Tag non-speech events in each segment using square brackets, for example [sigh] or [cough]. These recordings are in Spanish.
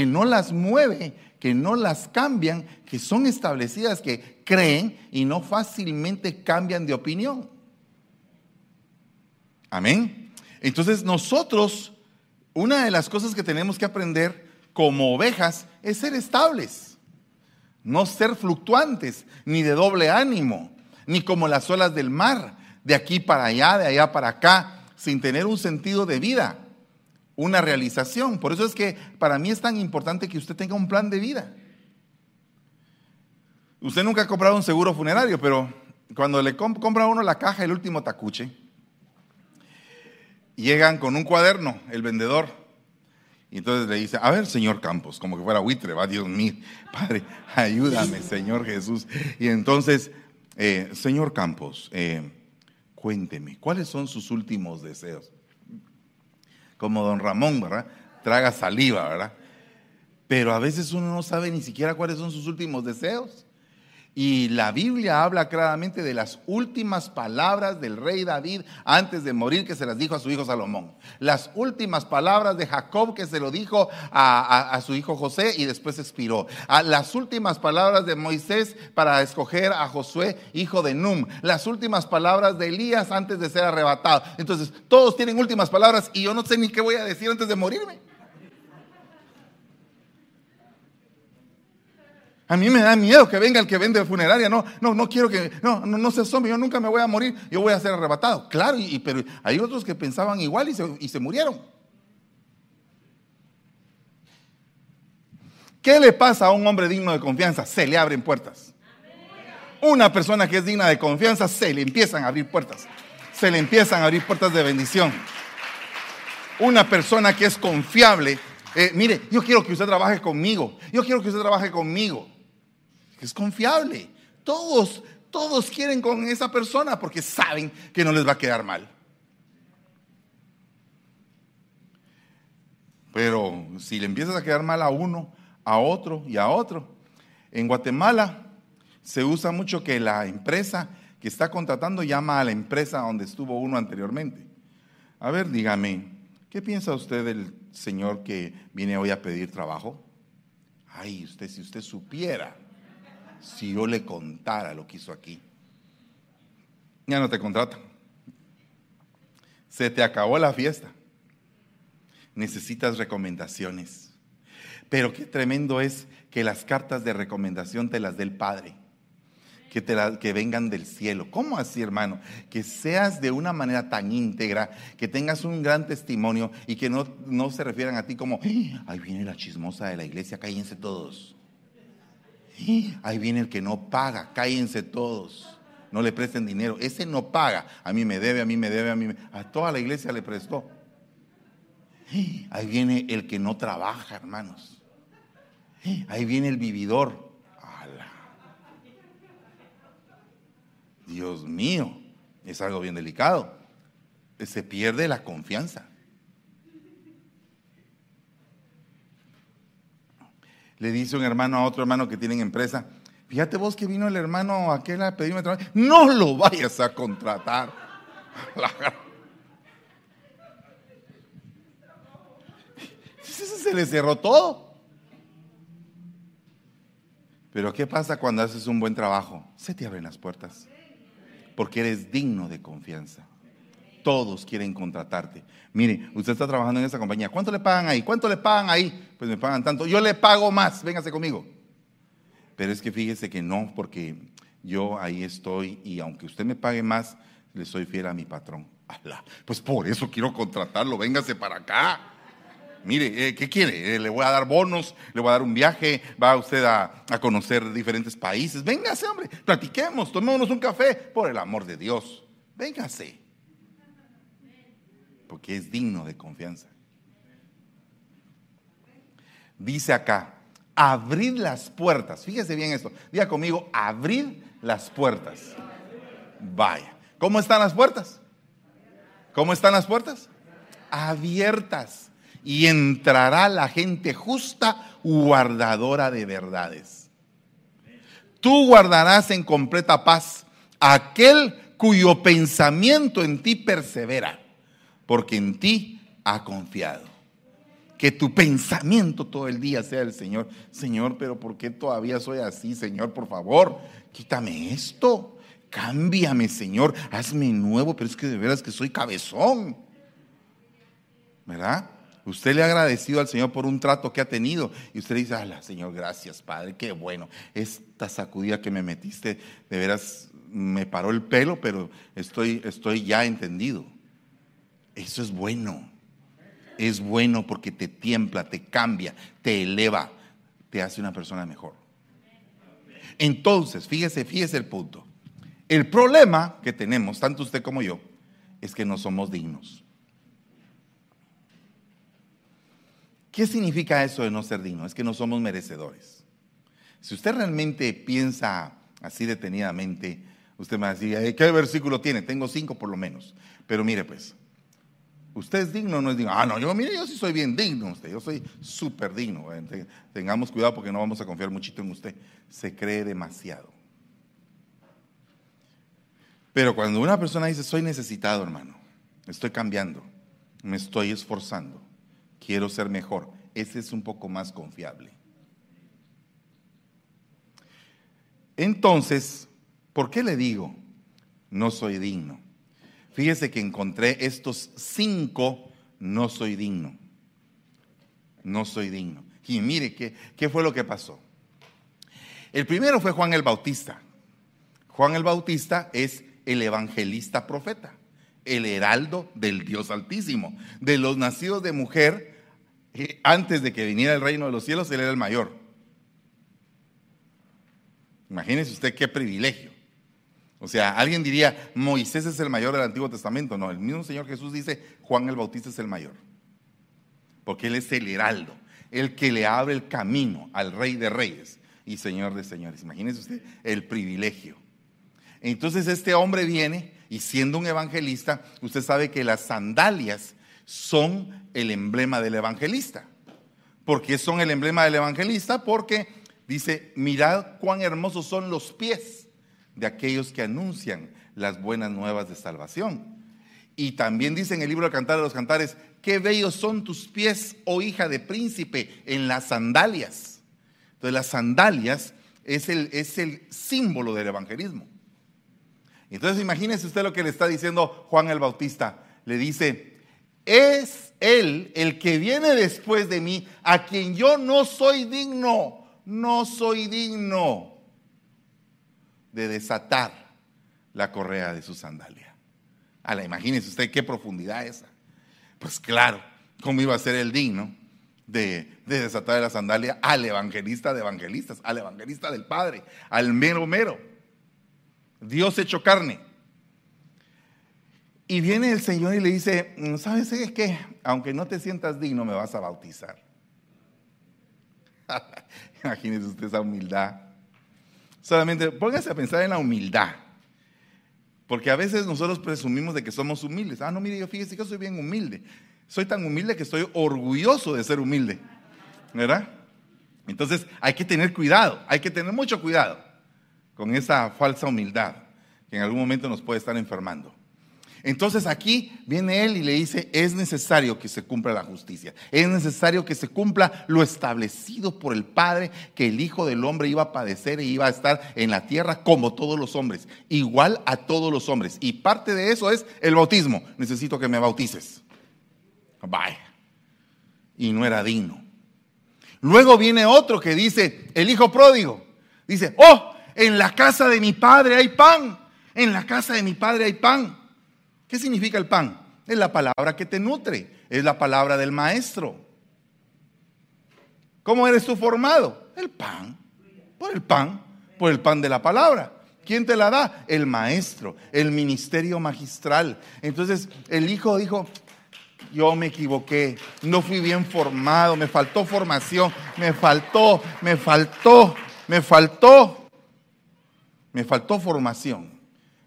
que no las mueve, que no las cambian, que son establecidas, que creen y no fácilmente cambian de opinión. Amén. Entonces nosotros, una de las cosas que tenemos que aprender como ovejas es ser estables, no ser fluctuantes, ni de doble ánimo, ni como las olas del mar, de aquí para allá, de allá para acá, sin tener un sentido de vida, una realización. Por eso es que para mí es tan importante que usted tenga un plan de vida. Usted nunca ha comprado un seguro funerario, pero cuando le compra uno la caja, el último tacuche, llegan con un cuaderno, el vendedor, y entonces le dice, a ver, señor Campos, como que fuera buitre, va, Dios mío, [laughs] Padre, ayúdame, Señor Jesús. Y entonces, eh, señor Campos, eh, cuénteme, ¿cuáles son sus últimos deseos? Como don Ramón, ¿verdad? Traga saliva, ¿verdad? Pero a veces uno no sabe ni siquiera cuáles son sus últimos deseos. Y la Biblia habla claramente de las últimas palabras del rey David antes de morir que se las dijo a su hijo Salomón. Las últimas palabras de Jacob que se lo dijo a, su hijo José y después expiró. las últimas palabras de Moisés para escoger a Josué, hijo de Num. Las últimas palabras de Elías antes de ser arrebatado. Entonces, todos tienen últimas palabras y yo no sé ni qué voy a decir antes de morirme. A mí me da miedo que venga el que vende funeraria. No, no, no quiero que, no, no, no se asome, yo nunca me voy a morir, yo voy a ser arrebatado. Claro, y, pero hay otros que pensaban igual y se, y se murieron. ¿Qué le pasa a un hombre digno de confianza? Se le abren puertas. Una persona que es digna de confianza, se le empiezan a abrir puertas. Se le empiezan a abrir puertas de bendición. Una persona que es confiable, eh, mire, yo quiero que usted trabaje conmigo. Yo quiero que usted trabaje conmigo es confiable. Todos, todos quieren con esa persona porque saben que no les va a quedar mal. Pero si le empiezas a quedar mal a uno, a otro y a otro, en Guatemala se usa mucho que la empresa que está contratando llama a la empresa donde estuvo uno anteriormente. A ver, dígame, ¿qué piensa usted del señor que viene hoy a pedir trabajo? Ay, usted, si usted supiera si yo le contara lo que hizo aquí. Ya no te contrata. Se te acabó la fiesta. Necesitas recomendaciones. Pero qué tremendo es que las cartas de recomendación te las dé el Padre. Que, te que vengan del cielo. ¿Cómo así, hermano? Que seas de una manera tan íntegra, que tengas un gran testimonio y que no, no se refieran a ti como, ahí viene la chismosa de la iglesia, cállense todos. [gasps] Ahí viene el que no paga, cállense todos. No le presten dinero. Ese no paga. A mí me debe, a mí me debe, a mí me... A toda la iglesia le prestó. [gasps] Ahí viene el que no trabaja, hermanos. [gasps] Ahí viene el vividor. Dios mío, es algo bien delicado. Se pierde la confianza. Le dice un hermano a otro hermano que tienen empresa, fíjate vos que vino el hermano aquel a pedirme trabajo, no lo vayas a contratar. [laughs] [laughs] Se le cerró todo. Pero ¿qué pasa cuando haces un buen trabajo? Se te abren las puertas. Porque eres digno de confianza. Todos quieren contratarte. Mire, usted está trabajando en esa compañía. ¿Cuánto le pagan ahí? ¿Cuánto le pagan ahí? Pues me pagan tanto. Yo le pago más. Véngase conmigo. Pero es que fíjese que no, porque yo ahí estoy y aunque usted me pague más, le soy fiel a mi patrón. Pues por eso quiero contratarlo. Véngase para acá. Mire, eh, ¿qué quiere? Eh, le voy a dar bonos, le voy a dar un viaje, va usted a, a conocer diferentes países. Véngase, hombre, platiquemos, tomémonos un café, por el amor de Dios. Véngase porque es digno de confianza. Dice acá, abrid las puertas. Fíjese bien esto. Diga conmigo, abrid las puertas. Vaya. ¿Cómo están las puertas? ¿Cómo están las puertas? Abiertas. Y entrará la gente justa, guardadora de verdades. Tú guardarás en completa paz aquel cuyo pensamiento en ti persevera porque en ti ha confiado. que tu pensamiento todo el día sea el Señor. Señor, pero ¿por qué todavía soy así? Señor, por favor, quítame esto. Cámbiame, Señor. Hazme nuevo, pero es que de veras que soy cabezón. ¿Verdad? Usted le ha agradecido al Señor por un trato que ha tenido. Y usted dice, ala, Señor, gracias, Padre, qué bueno. Esta sacudida que me metiste, de veras me paró el pelo, pero estoy, estoy ya entendido. Eso es bueno es bueno porque te tiembla, te cambia, te eleva, te hace una persona mejor. Entonces, fíjese, fíjese el punto. El problema que tenemos, tanto usted como yo, es que no somos dignos. ¿Qué significa eso de no ser digno? Es que no somos merecedores. Si usted realmente piensa así detenidamente, usted me va a decir, ¿qué versículo tiene? Tengo cinco por lo menos. Pero mire pues, ¿Usted es digno o no es digno? Ah, no, yo mire, yo sí soy bien digno usted, yo soy súper digno. Tengamos cuidado porque no vamos a confiar muchito en usted. Se cree demasiado. Pero cuando una persona dice, soy necesitado, hermano, estoy cambiando, me estoy esforzando, quiero ser mejor, ese es un poco más confiable. Entonces, ¿por qué le digo, no soy digno? Fíjese que encontré estos cinco, no soy digno. No soy digno. Y mire qué, qué fue lo que pasó. El primero fue Juan el Bautista. Juan el Bautista es el evangelista profeta, el heraldo del Dios Altísimo. De los nacidos de mujer, eh, antes de que viniera el reino de los cielos, él era el mayor. Imagínese usted qué privilegio. O sea, alguien diría, Moisés es el mayor del Antiguo Testamento. No, el mismo Señor Jesús dice, Juan el Bautista es el mayor. Porque Él es el heraldo, el que le abre el camino al Rey de Reyes y Señor de Señores. Imagínese usted el privilegio. Entonces este hombre viene y siendo un evangelista, usted sabe que las sandalias son el emblema del evangelista. ¿Por qué son el emblema del evangelista? Porque dice, mirad cuán hermosos son los pies de aquellos que anuncian las buenas nuevas de salvación. Y también dice en el libro de Cantar de los Cantares, qué bellos son tus pies, oh hija de príncipe, en las sandalias. Entonces las sandalias es el, es el símbolo del evangelismo. Entonces imagínese usted lo que le está diciendo Juan el Bautista. Le dice, es él el que viene después de mí, a quien yo no soy digno, no soy digno de desatar la correa de su sandalia. A la imagínese usted qué profundidad esa. Pues claro, ¿cómo iba a ser el digno de, de, desatar la sandalia al evangelista de evangelistas, al evangelista del Padre, al mero mero? Dios hecho carne. Y viene el Señor y le dice, ¿sabes qué? Aunque no te sientas digno, me vas a bautizar. [laughs] Imagínese usted esa humildad. Solamente póngase a pensar en la humildad. Porque a veces nosotros presumimos de que somos humildes. Ah, no, mire, yo fíjese que soy bien humilde. Soy tan humilde que estoy orgulloso de ser humilde. ¿Verdad? Entonces hay que tener cuidado, hay que tener mucho cuidado con esa falsa humildad que en algún momento nos puede estar enfermando. Entonces aquí viene él y le dice, es necesario que se cumpla la justicia, es necesario que se cumpla lo establecido por el Padre, que el Hijo del Hombre iba a padecer e iba a estar en la tierra como todos los hombres, igual a todos los hombres. Y parte de eso es el bautismo. Necesito que me bautices. Bye. Y no era digno. Luego viene otro que dice, el Hijo pródigo, dice, oh, en la casa de mi Padre hay pan, en la casa de mi Padre hay pan. ¿Qué significa el pan? Es la palabra que te nutre, es la palabra del maestro. ¿Cómo eres tú formado? El pan, por el pan, por el pan de la palabra. ¿Quién te la da? El maestro, el ministerio magistral. Entonces el hijo dijo, yo me equivoqué, no fui bien formado, me faltó formación, me faltó, me faltó, me faltó, me faltó formación.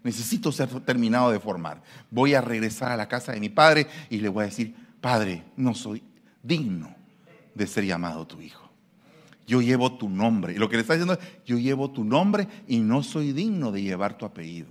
Necesito ser terminado de formar. Voy a regresar a la casa de mi padre y le voy a decir, Padre, no soy digno de ser llamado tu hijo. Yo llevo tu nombre. Y lo que le está diciendo es, yo llevo tu nombre y no soy digno de llevar tu apellido.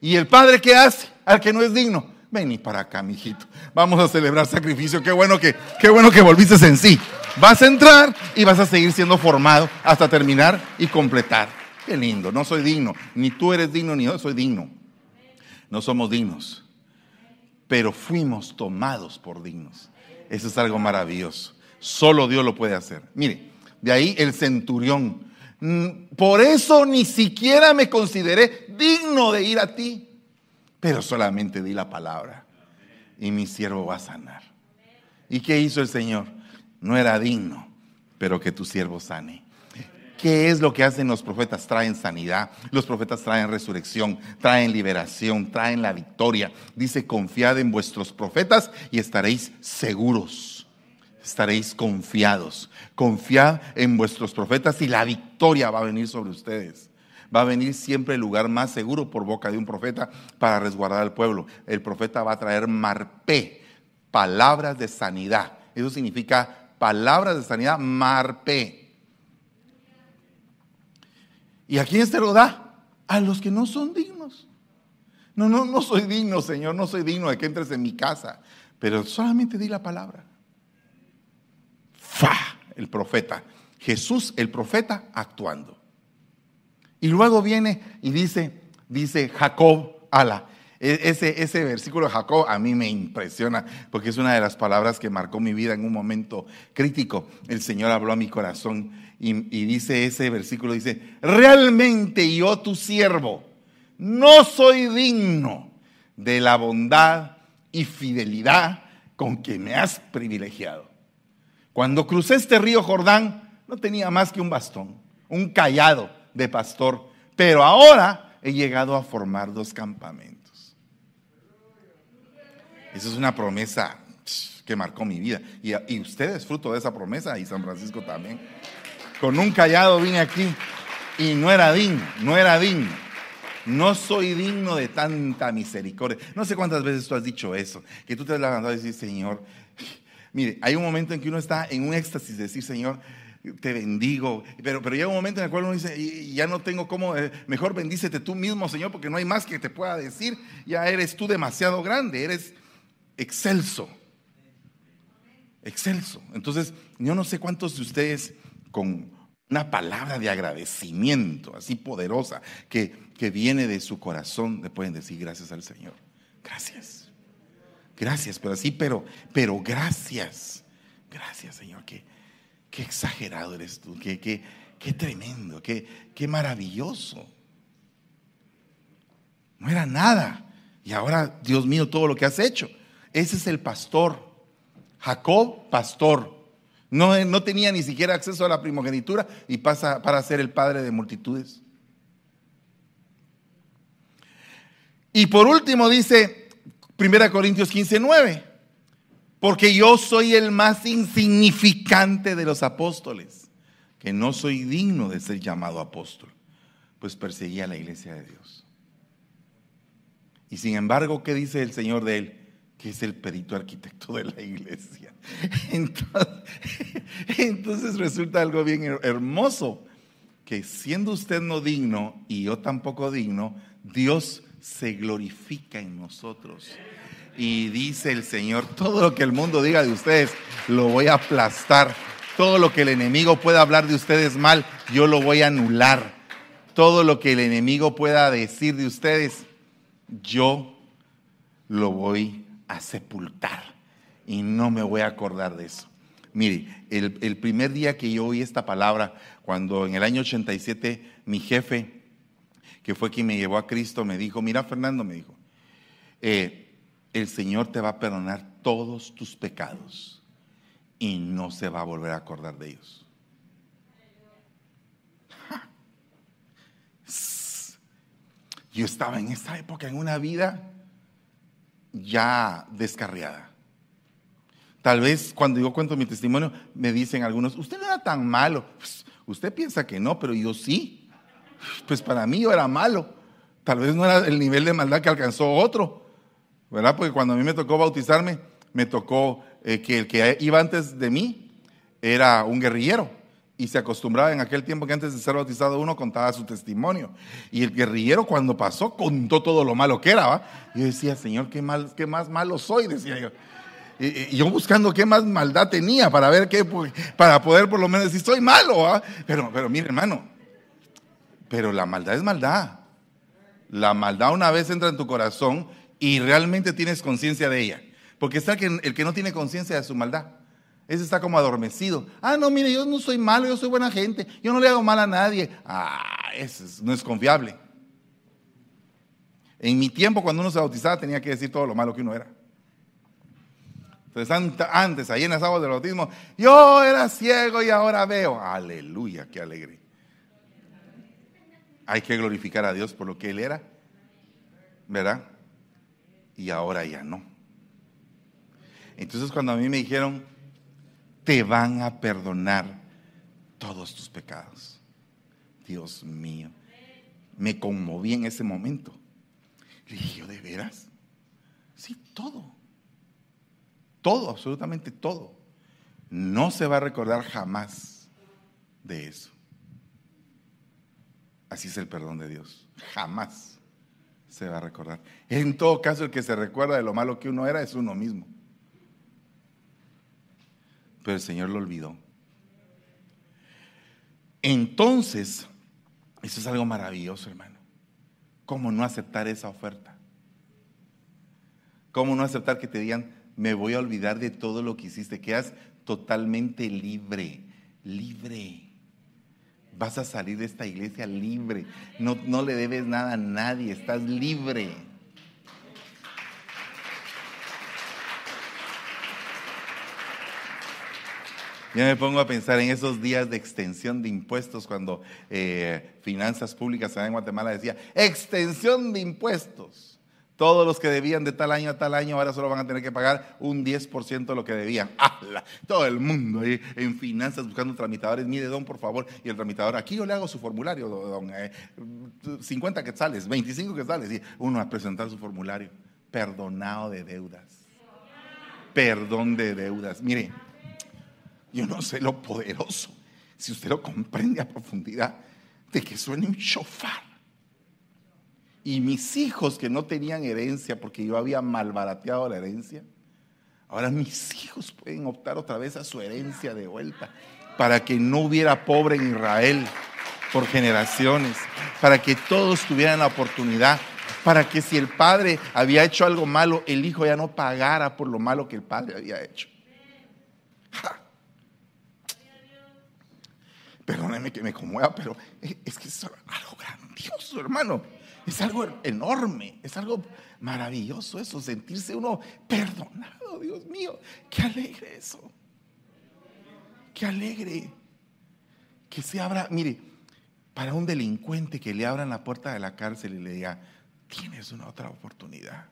¿Y el padre qué hace al que no es digno? Vení para acá, mijito. Vamos a celebrar sacrificio. Qué bueno que, qué bueno que volviste en sí. Vas a entrar y vas a seguir siendo formado hasta terminar y completar. Qué lindo. No soy digno. Ni tú eres digno, ni yo soy digno. No somos dignos. Pero fuimos tomados por dignos. Eso es algo maravilloso. Solo Dios lo puede hacer. Mire, de ahí el centurión. Mm, por eso ni siquiera me consideré digno de ir a ti pero solamente di la palabra y mi siervo va a sanar. ¿Y qué hizo el Señor? No era digno, pero que tu siervo sane. ¿Qué es lo que hacen los profetas? Traen sanidad, los profetas traen resurrección, traen liberación, traen la victoria. Dice, confiad en vuestros profetas y estaréis seguros, estaréis confiados. Confiad en vuestros profetas y la victoria va a venir sobre ustedes va a venir siempre el lugar más seguro por boca de un profeta para resguardar al pueblo. El profeta va a traer marpé, palabras de sanidad. Eso significa palabras de sanidad, marpé. ¿Y a quién se lo da? A los que no son dignos. No, no, no soy digno, Señor, no soy digno de que entres en mi casa, pero solamente di la palabra. Fa, el profeta. Jesús, el profeta, actuando. Y luego viene y dice, dice Jacob, ala. E, ese, ese versículo de Jacob a mí me impresiona porque es una de las palabras que marcó mi vida en un momento crítico. El Señor habló a mi corazón y, y dice ese versículo, dice, realmente yo tu siervo no soy digno de la bondad y fidelidad con que me has privilegiado. Cuando crucé este río Jordán, no tenía más que un bastón, un callado de pastor, pero ahora he llegado a formar dos campamentos. Esa es una promesa que marcó mi vida. Y, usted es fruto de esa promesa y San Francisco también. Con un callado vine aquí y no era digno, no era digno. No soy digno de tanta misericordia. No sé cuántas veces tú has dicho eso, que tú te has levantado y dices, Señor, mire, hay un momento en que uno está en un éxtasis de decir, Señor, te bendigo. Pero, pero llega un momento en el cual uno dice, ya no tengo cómo, eh, mejor bendícete tú mismo, Señor, porque no hay más que te pueda decir. Ya eres tú demasiado grande, eres excelso. Excelso. Entonces, yo no sé cuántos de ustedes con una palabra de agradecimiento así poderosa que, que viene de su corazón le pueden decir gracias al Señor. Gracias. Gracias, pero así, pero, pero gracias. Gracias, Señor, que Qué exagerado eres tú, qué, qué, qué tremendo, qué, qué maravilloso. No era nada. Y ahora, Dios mío, todo lo que has hecho. Ese es el pastor. Jacob, pastor. No, no, tenía ni siquiera acceso a la primogenitura y pasa para ser el padre de multitudes. Y por último dice 1 Corintios 15, 9 porque yo soy el más insignificante de los apóstoles, que no soy digno de ser llamado apóstol, pues perseguía la iglesia de Dios. Y sin embargo, ¿qué dice el Señor de él? Que es el perito arquitecto de la iglesia. [laughs] Entonces, resulta algo bien hermoso, que siendo usted no digno y yo tampoco digno, Dios se glorifica en nosotros. Y dice el Señor, todo lo que el mundo diga de ustedes, lo voy a aplastar. Todo lo que el enemigo pueda hablar de ustedes mal, yo lo voy a anular. Todo lo que el enemigo pueda decir de ustedes, yo lo voy a sepultar. Y no me voy a acordar de eso. Mire, el, el, primer día que yo oí esta palabra, cuando en el año 87 mi jefe, que fue quien me llevó a Cristo, me dijo, mira Fernando, me dijo, eh, el Señor te va a perdonar todos tus pecados y no se va a volver a acordar de ellos. [laughs] Yo estaba en esa época en una vida ya descarriada. Tal vez cuando yo cuento mi testimonio me dicen algunos, usted no era tan malo. Pues, usted piensa que no, pero yo sí. Pues para mí yo era malo. Tal vez no era el nivel de maldad que alcanzó otro, ¿verdad? Porque cuando a mí me tocó bautizarme, me tocó eh, que el que iba antes de mí era un guerrillero Y se acostumbraba en aquel tiempo que antes de ser bautizado uno contaba su testimonio. Y el guerrillero cuando pasó contó todo lo malo que era. ¿va? Yo decía, Señor, ¿qué, mal, qué más malo soy, decía yo. Y, yo buscando qué más maldad tenía para ver qué, para poder por lo menos decir, soy malo. Pero, pero mire, hermano, pero la maldad es maldad. La maldad una vez entra en tu corazón y realmente tienes conciencia de ella. Porque está que, el que no tiene conciencia de su maldad. Ese está como adormecido. Ah, no, mire, yo no soy malo, yo soy buena gente. Yo no le hago mal a nadie. Ah, ese no es confiable. En mi tiempo, cuando uno se bautizaba, tenía que decir todo lo malo que uno era. Entonces, antes, ahí en las aguas del bautismo, yo era ciego y ahora veo. Aleluya, qué alegre. Hay que glorificar a Dios por lo que Él era, ¿verdad? Y ahora ya no. Entonces, cuando a mí me dijeron, te van a perdonar todos tus pecados. Dios mío, me conmoví en ese momento. Le dije, ¿yo de veras? Sí, todo. Todo, absolutamente todo. No se va a recordar jamás de eso. Así es el perdón de Dios. Jamás se va a recordar. En todo caso, el que se recuerda de lo malo que uno era es uno mismo pero el Señor lo olvidó. Entonces, eso es algo maravilloso, hermano. ¿Cómo no aceptar esa oferta? ¿Cómo no aceptar que te digan, me voy a olvidar de todo lo que hiciste? Quedas totalmente libre, libre. Vas a salir de esta iglesia libre. No, no le debes nada a nadie, estás libre. Yo me pongo a pensar en esos días de extensión de impuestos cuando eh, Finanzas Públicas en Guatemala decía, extensión de impuestos. Todos los que debían de tal año a tal año ahora solo van a tener que pagar un 10% de lo que debían. [laughs] ¡Hala! Todo el mundo ahí en finanzas buscando tramitadores. Mire, don, por favor. Y el tramitador, aquí yo le hago su formulario, don. 50 eh, quetzales, 25 quetzales. Y uno a presentar su formulario. Perdonado de deudas. Perdón de deudas. Mire, yo no sé lo poderoso, si usted lo comprende a profundidad, de que suene un shofar. Y mis hijos que no tenían herencia porque yo había malbarateado la herencia, ahora mis hijos pueden optar otra vez a su herencia de vuelta para que no hubiera pobre en Israel por generaciones, para que todos tuvieran la oportunidad, para que si el padre había hecho algo malo, el hijo ya no pagara por lo malo que el padre había hecho. Perdóneme que me conmueva, pero es que es algo grandioso, hermano. Es algo enorme, es algo maravilloso eso, sentirse uno perdonado, Dios mío. Qué alegre eso. Qué alegre. Que se abra, mire, para un delincuente que le abran la puerta de la cárcel y le diga, tienes una otra oportunidad.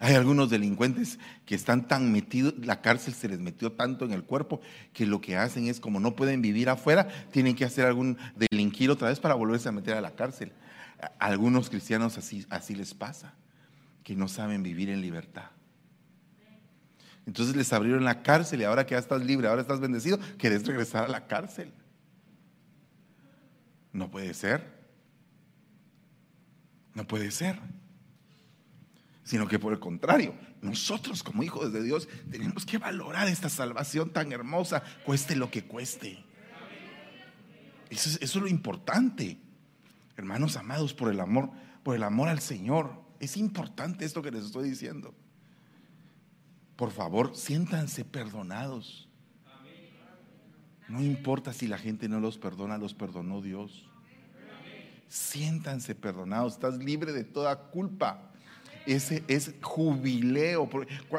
Hay algunos delincuentes que están tan metidos, la cárcel se les metió tanto en el cuerpo que lo que hacen es como no pueden vivir afuera, tienen que hacer algún delinquir otra vez para volverse a meter a la cárcel. A algunos cristianos así, así les pasa, que no saben vivir en libertad. Entonces les abrieron la cárcel y ahora que ya estás libre, ahora estás bendecido, querés regresar a la cárcel. No puede ser. No puede ser sino que por el contrario, nosotros como hijos de Dios tenemos que valorar esta salvación tan hermosa, cueste lo que cueste. Eso es, lo importante. Hermanos amados, por el amor, por el amor al Señor. Es importante esto que les estoy diciendo. Por favor, siéntanse perdonados. No importa si la gente no los perdona, los perdonó Dios. Siéntanse perdonados, estás libre de toda culpa ese es jubileo.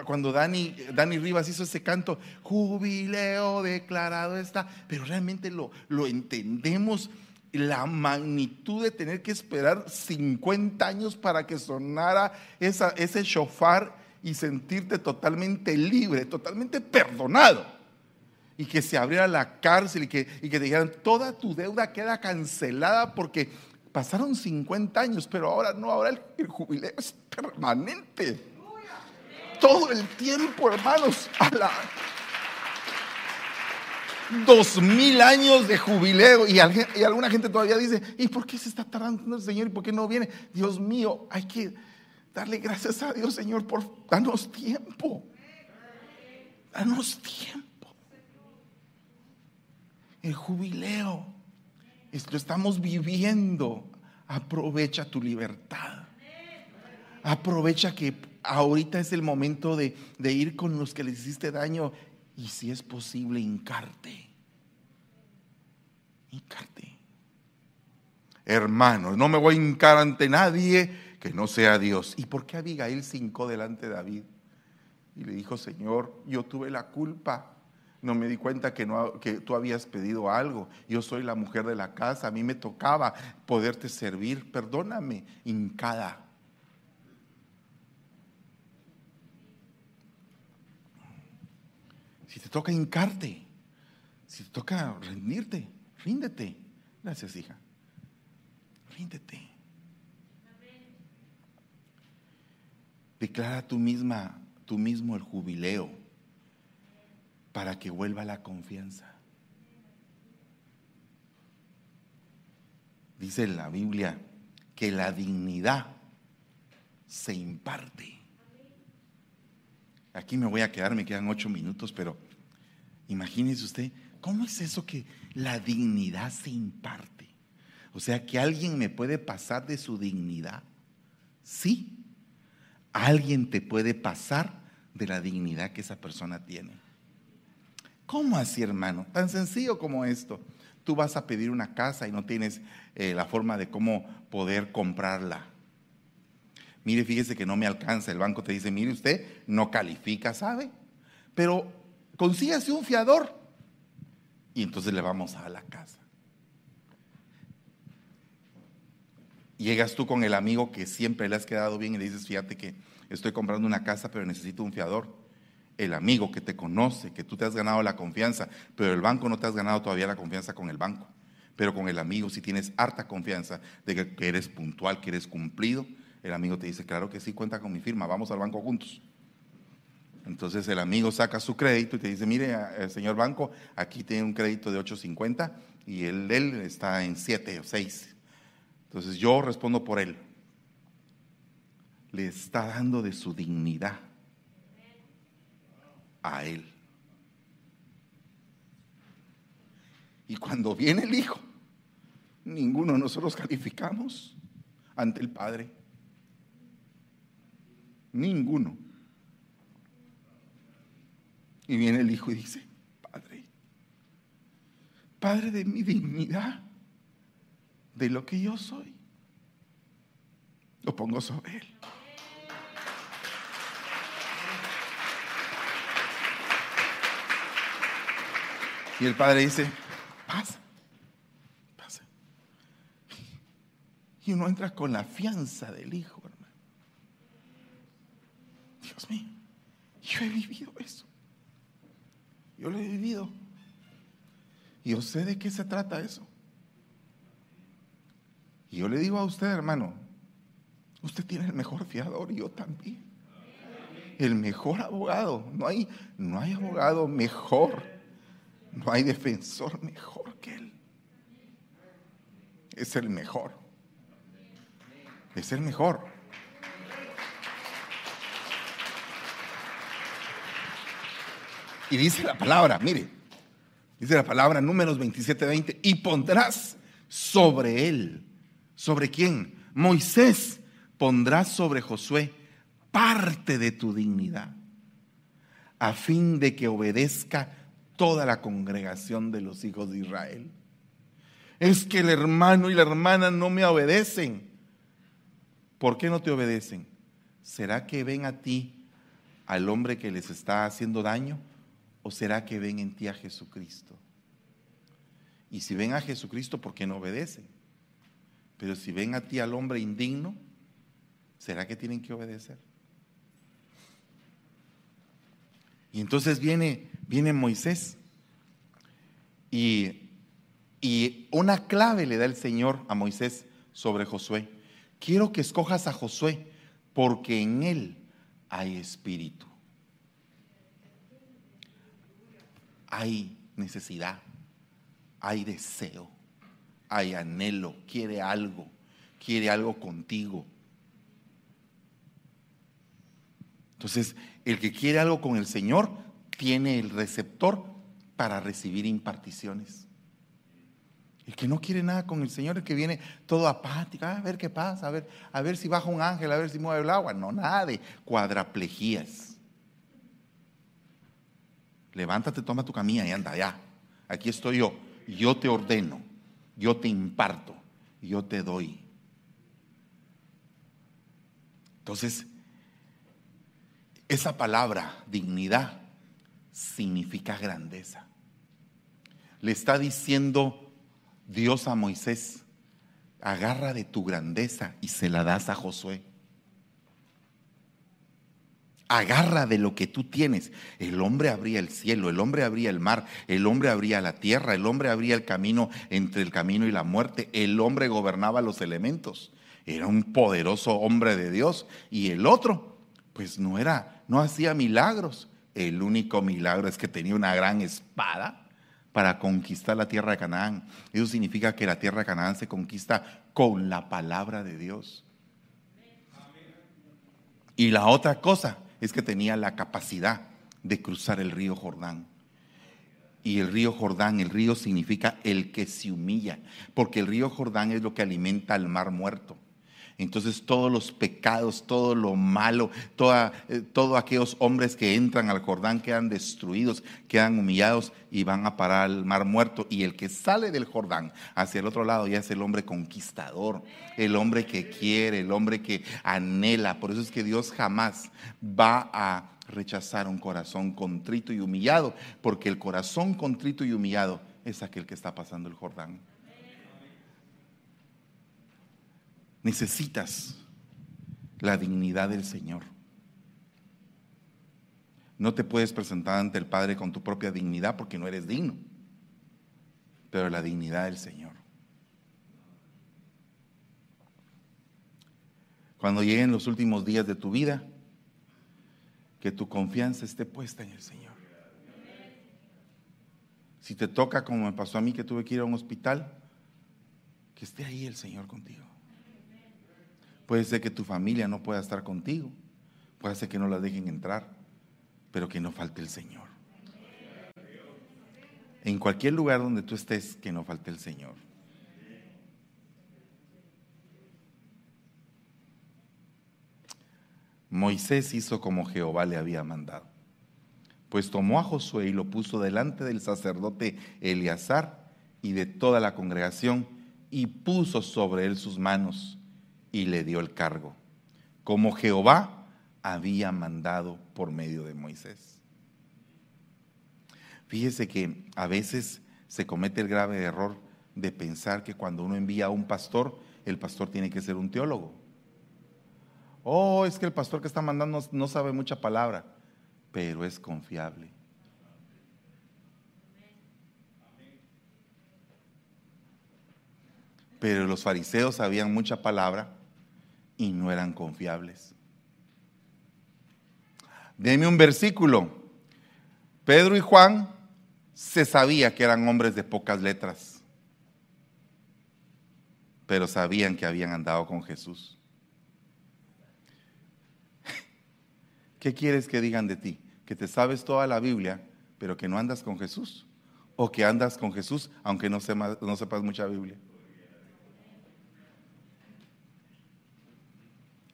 Cuando Dani, Dani Rivas hizo ese canto, jubileo declarado está, pero realmente lo, lo entendemos la magnitud de tener que esperar 50 años para que sonara ese shofar y sentirte totalmente libre, totalmente perdonado. Y que se abriera la cárcel y que, y que te dijeran, toda tu deuda queda cancelada porque Pasaron 50 años, pero ahora no, ahora el, jubileo es permanente. Todo el tiempo, hermanos. A la... Dos mil años de jubileo. Y, alguna gente todavía dice, ¿y por qué se está tardando el Señor? ¿Y por qué no viene? Dios mío, hay que darle gracias a Dios, Señor, por darnos tiempo. Danos tiempo. El jubileo. Lo estamos viviendo. Aprovecha tu libertad. Aprovecha que ahorita es el momento de, de ir con los que les hiciste daño y si es posible, hincarte. Hincarte. Hermanos, no me voy a hincar ante nadie que no sea Dios. ¿Y por qué Abigail se hincó delante de David? Y le dijo, Señor, yo tuve la culpa. No me di cuenta que, no, que tú habías pedido algo. Yo soy la mujer de la casa. A mí me tocaba poderte servir. Perdóname, hincada. Si te toca hincarte, si te toca rendirte, ríndete. Gracias, hija. Ríndete. Declara tú misma, tú mismo el jubileo para que vuelva la confianza. Dice en la Biblia que la dignidad se imparte. Aquí me voy a quedar, me quedan ocho minutos, pero imagínese usted, ¿cómo es eso que la dignidad se imparte? O sea, que alguien me puede pasar de su dignidad. Sí, alguien te puede pasar de la dignidad que esa persona tiene. ¿Cómo así, hermano? Tan sencillo como esto. Tú vas a pedir una casa y no tienes eh, la forma de cómo poder comprarla mire, fíjese que no me alcanza, el banco te dice, mire usted, no califica, ¿sabe? Pero consígase un fiador y entonces le vamos a la casa. Llegas tú con el amigo que siempre le has quedado bien y le dices, fíjate que estoy comprando una casa, pero necesito un fiador. El amigo que te conoce, que tú te has ganado la confianza, pero el banco no te has ganado todavía la confianza con el banco. Pero con el amigo, si tienes harta confianza de que eres puntual, que eres cumplido, el amigo te dice, claro que sí, cuenta con mi firma, vamos al banco juntos. Entonces el amigo saca su crédito y te dice, mire, eh, señor banco, aquí tiene un crédito de 8.50 y el él está en 7 o 6. Entonces yo respondo por él. Le está dando de su dignidad a él. Y cuando viene el hijo, ninguno de nosotros calificamos ante el Padre. Ninguno. Y viene el hijo y dice, Padre, Padre de mi dignidad, de lo que yo soy, lo pongo sobre él. Y el padre dice, pasa, pasa. Y uno entra con la fianza del hijo. Dios mío, yo he vivido eso. Yo lo he vivido. Y yo sé de qué se trata eso. Y yo le digo a usted, hermano, usted tiene el mejor fiador yo también. El mejor abogado. No hay, no hay abogado mejor. No hay defensor mejor que él. Es el mejor. Es el mejor. Y dice la palabra, mire, dice la palabra números 27, 20, y pondrás sobre él, ¿sobre quién? Moisés pondrás sobre Josué parte de tu dignidad, a fin de que obedezca toda la congregación de los hijos de Israel. Es que el hermano y la hermana no me obedecen. ¿Por qué no te obedecen? ¿Será que ven a ti al hombre que les está haciendo daño? ¿O será que ven en ti a Jesucristo? Y si ven a Jesucristo, ¿por qué no obedecen? Pero si ven a ti al hombre indigno, ¿será que tienen que obedecer? Y entonces viene, viene Moisés y, y una clave le da el Señor a Moisés sobre Josué. Quiero que escojas a Josué porque en él hay espíritu. hay necesidad, hay deseo, hay anhelo, quiere algo, quiere algo contigo. Entonces, el que quiere algo con el Señor tiene el receptor para recibir imparticiones. El que no quiere nada con el Señor, el que viene todo apático, ah, a ver qué pasa, a ver, a ver si baja un ángel, a ver si mueve el agua. No, nada de cuadraplejías. Levántate, toma tu camilla y anda allá. Aquí estoy yo. Yo te ordeno, yo te imparto, yo te doy. Entonces, esa palabra, dignidad, significa grandeza. Le está diciendo Dios a Moisés, agarra de tu grandeza y se la das a Josué. Agarra de lo que tú tienes. El hombre abría el cielo, el hombre abría el mar, el hombre abría la tierra, el hombre abría el camino entre el camino y la muerte, el hombre gobernaba los elementos. Era un poderoso hombre de Dios y el otro pues no era, no hacía milagros. El único milagro es que tenía una gran espada para conquistar la tierra de Canaán. Eso significa que la tierra de Canaán se conquista con la palabra de Dios. Y la otra cosa es que tenía la capacidad de cruzar el río Jordán. Y el río Jordán, el río significa el que se humilla, porque el río Jordán es lo que alimenta al mar muerto. Entonces todos los pecados, todo lo malo, eh, todos aquellos hombres que entran al Jordán quedan destruidos, quedan humillados y van a parar al mar muerto. Y el que sale del Jordán hacia el otro lado ya es el hombre conquistador, el hombre que quiere, el hombre que anhela. Por eso es que Dios jamás va a rechazar un corazón contrito y humillado, porque el corazón contrito y humillado es aquel que está pasando el Jordán. Necesitas la dignidad del Señor. No te puedes presentar ante el Padre con tu propia dignidad porque no eres digno, pero la dignidad del Señor. Cuando lleguen los últimos días de tu vida, que tu confianza esté puesta en el Señor. Si te toca, como me pasó a mí, que tuve que ir a un hospital, que esté ahí el Señor contigo. Puede ser que tu familia no pueda estar contigo. Puede ser que no la dejen entrar, pero que no falte el Señor. En cualquier lugar donde tú estés, que no falte el Señor. Moisés hizo como Jehová le había mandado. Pues tomó a Josué y lo puso delante del sacerdote Eleazar y de toda la congregación y puso sobre él sus manos y le dio el cargo, como Jehová había mandado por medio de Moisés. Fíjese que a veces se comete el grave error de pensar que cuando uno envía a un pastor, el pastor tiene que ser un teólogo. Oh, es que el pastor que está mandando no sabe mucha palabra, pero es confiable. Pero los fariseos sabían mucha palabra y no eran confiables. Deme un versículo. Pedro y Juan se sabía que eran hombres de pocas letras, pero sabían que habían andado con Jesús. [laughs] ¿Qué quieres que digan de ti? Que te sabes toda la Biblia, pero que no andas con Jesús. O que andas con Jesús, aunque no, sepas mucha Biblia.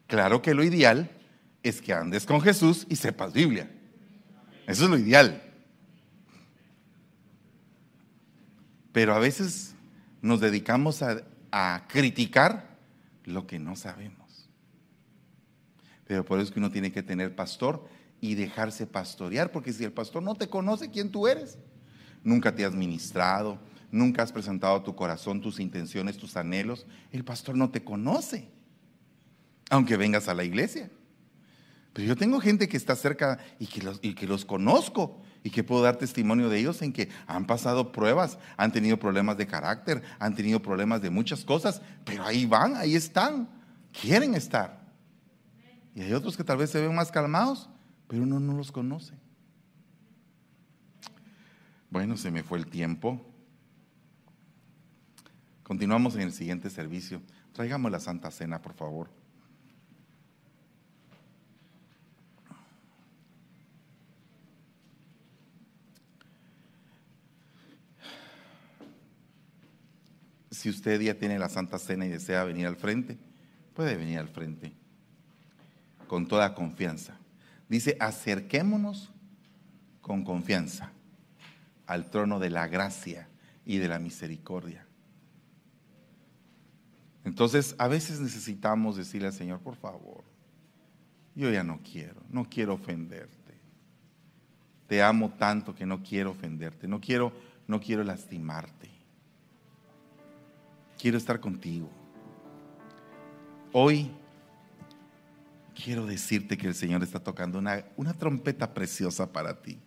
Claro que lo ideal es que andes con Jesús y sepas Biblia. Eso es lo ideal. Pero a veces nos dedicamos a, criticar lo que no sabemos. Pero por eso es que uno tiene que tener pastor y dejarse pastorear, porque si el pastor no te conoce quién tú eres, nunca te has ministrado, nunca has presentado tu corazón, tus intenciones, tus anhelos, el pastor no te conoce aunque vengas a la iglesia. Pero yo tengo gente que está cerca y que los, y que los conozco y que puedo dar testimonio de ellos en que han pasado pruebas, han tenido problemas de carácter, han tenido problemas de muchas cosas, pero ahí van, ahí están, quieren estar. Y hay otros que tal vez se ven más calmados, pero uno no los conoce. Bueno, se me fue el tiempo. Continuamos en el siguiente servicio. Traigamos la Santa Cena, por favor. Si usted ya tiene la Santa Cena y desea venir al frente, puede venir al frente con toda confianza. Dice, acerquémonos con confianza al trono de la gracia y de la misericordia. Entonces, a veces necesitamos decirle al Señor, por favor, yo ya no quiero, no quiero ofenderte. Te amo tanto que no quiero ofenderte, no quiero, no quiero lastimarte. Quiero estar contigo. Hoy quiero decirte que el Señor está tocando una, una trompeta preciosa para ti.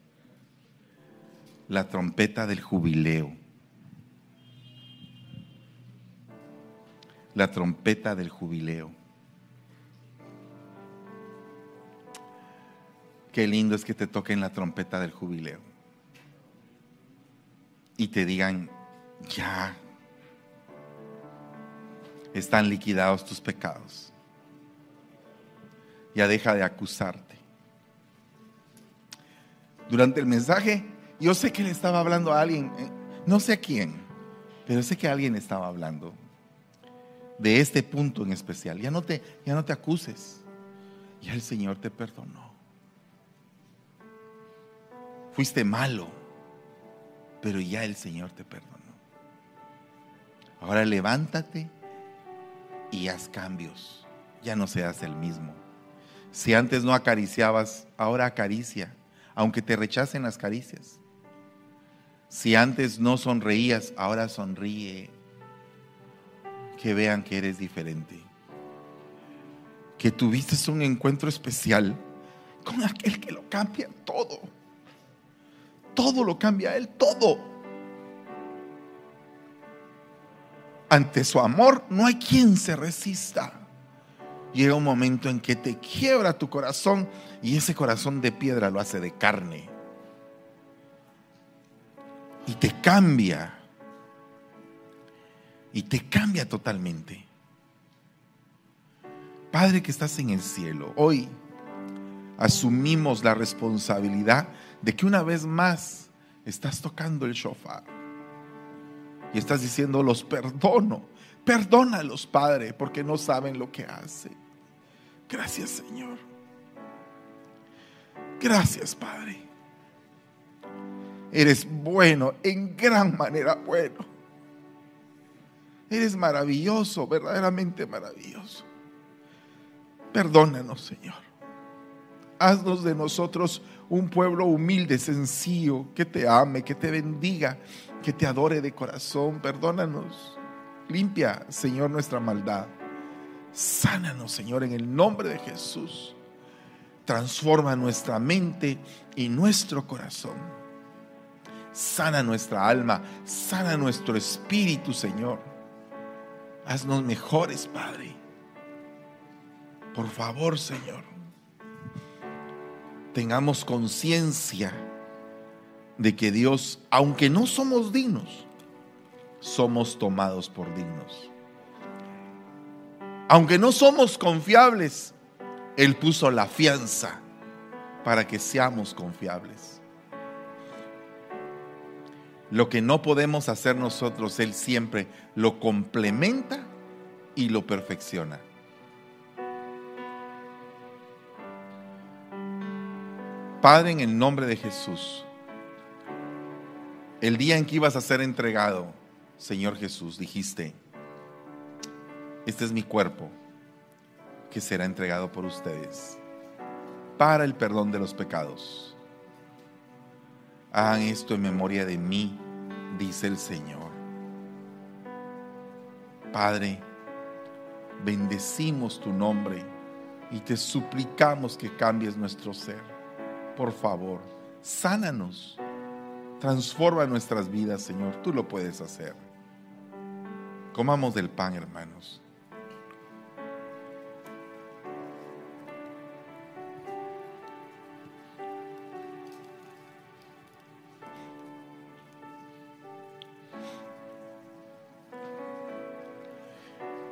La trompeta del jubileo. La trompeta del jubileo. Qué lindo es que te toquen la trompeta del jubileo. Y te digan, ya, están liquidados tus pecados ya deja de acusarte. Durante el mensaje, yo sé que le estaba hablando a alguien, eh, no sé a quién, pero sé que alguien estaba hablando de este punto en especial. Ya no te, ya no te acuses. Ya el Señor te perdonó. Fuiste malo, pero ya el Señor te perdonó. Ahora levántate y haz cambios. Ya no seas el mismo. Si antes no acariciabas, ahora acaricia, aunque te rechacen las caricias. Si antes no sonreías, ahora sonríe. Que vean que eres diferente. Que tuviste un encuentro especial con aquel que lo cambia todo. Todo lo cambia él, todo. Ante su amor no hay quien se resista llega un momento en que te quiebra tu corazón y ese corazón de piedra lo hace de carne. Y te cambia. Y te cambia totalmente. Padre que estás en el cielo, hoy asumimos la responsabilidad de que una vez más estás tocando el shofar. Y estás diciendo, los perdono. Perdónalos, Padre, porque no saben lo que hacen. Gracias Señor. Gracias Padre. Eres bueno, en gran manera bueno. Eres maravilloso, verdaderamente maravilloso. Perdónanos Señor. Haznos de nosotros un pueblo humilde, sencillo, que te ame, que te bendiga, que te adore de corazón. Perdónanos. Limpia, Señor, nuestra maldad. Sánanos, Señor, en el nombre de Jesús. Transforma nuestra mente y nuestro corazón. Sana nuestra alma, sana nuestro espíritu, Señor. Haznos mejores, Padre. Por favor, Señor. Tengamos conciencia de que Dios, aunque no somos dignos, somos tomados por dignos. Aunque no somos confiables, Él puso la fianza para que seamos confiables. Lo que no podemos hacer nosotros, Él siempre lo complementa y lo perfecciona. Padre, en el nombre de Jesús, el día en que ibas a ser entregado, Señor Jesús, dijiste, este es mi cuerpo que será entregado por ustedes para el perdón de los pecados. Hagan esto en memoria de mí, dice el Señor. Padre, bendecimos tu nombre y te suplicamos que cambies nuestro ser. Por favor, sánanos, Transforma nuestras vidas, Señor. Tú lo puedes hacer. Comamos del pan, hermanos.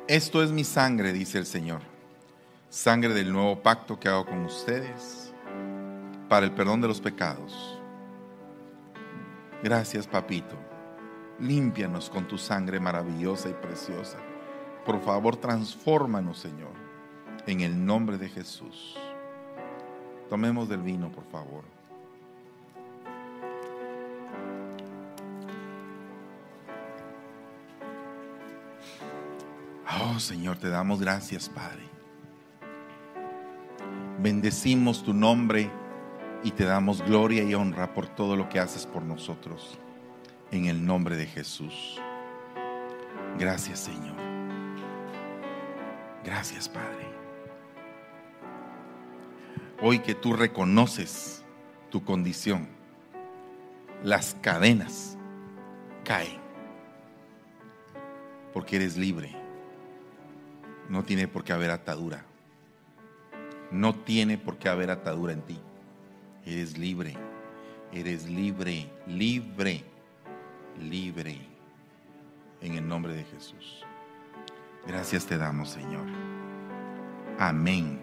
Esto es mi sangre, dice el Señor, sangre del nuevo pacto que hago con ustedes para el perdón de los pecados. Gracias, papito. Límpianos con tu sangre maravillosa y preciosa. Por favor, transfórmanos, Señor, en el nombre de Jesús. Tomemos del vino, por favor. Oh Señor, te damos gracias, Padre. Bendecimos tu nombre y te damos gloria y honra por todo lo que haces por nosotros. En el nombre de Jesús. Gracias, Señor. Gracias, Padre. Hoy que tú reconoces tu condición, las cadenas caen. Porque eres libre. No tiene por qué haber atadura. No tiene por qué haber atadura en ti. Eres libre. Eres libre, libre, libre. En el nombre de Jesús. Gracias te damos, Señor. Amén.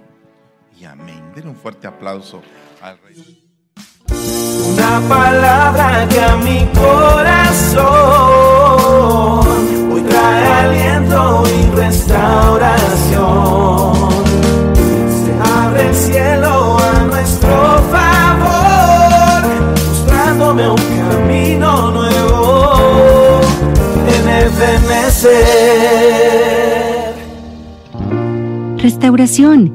Y amén. Den un fuerte aplauso al Rey. Una palabra que a mi corazón hoy trae aliento y restauración. Restauración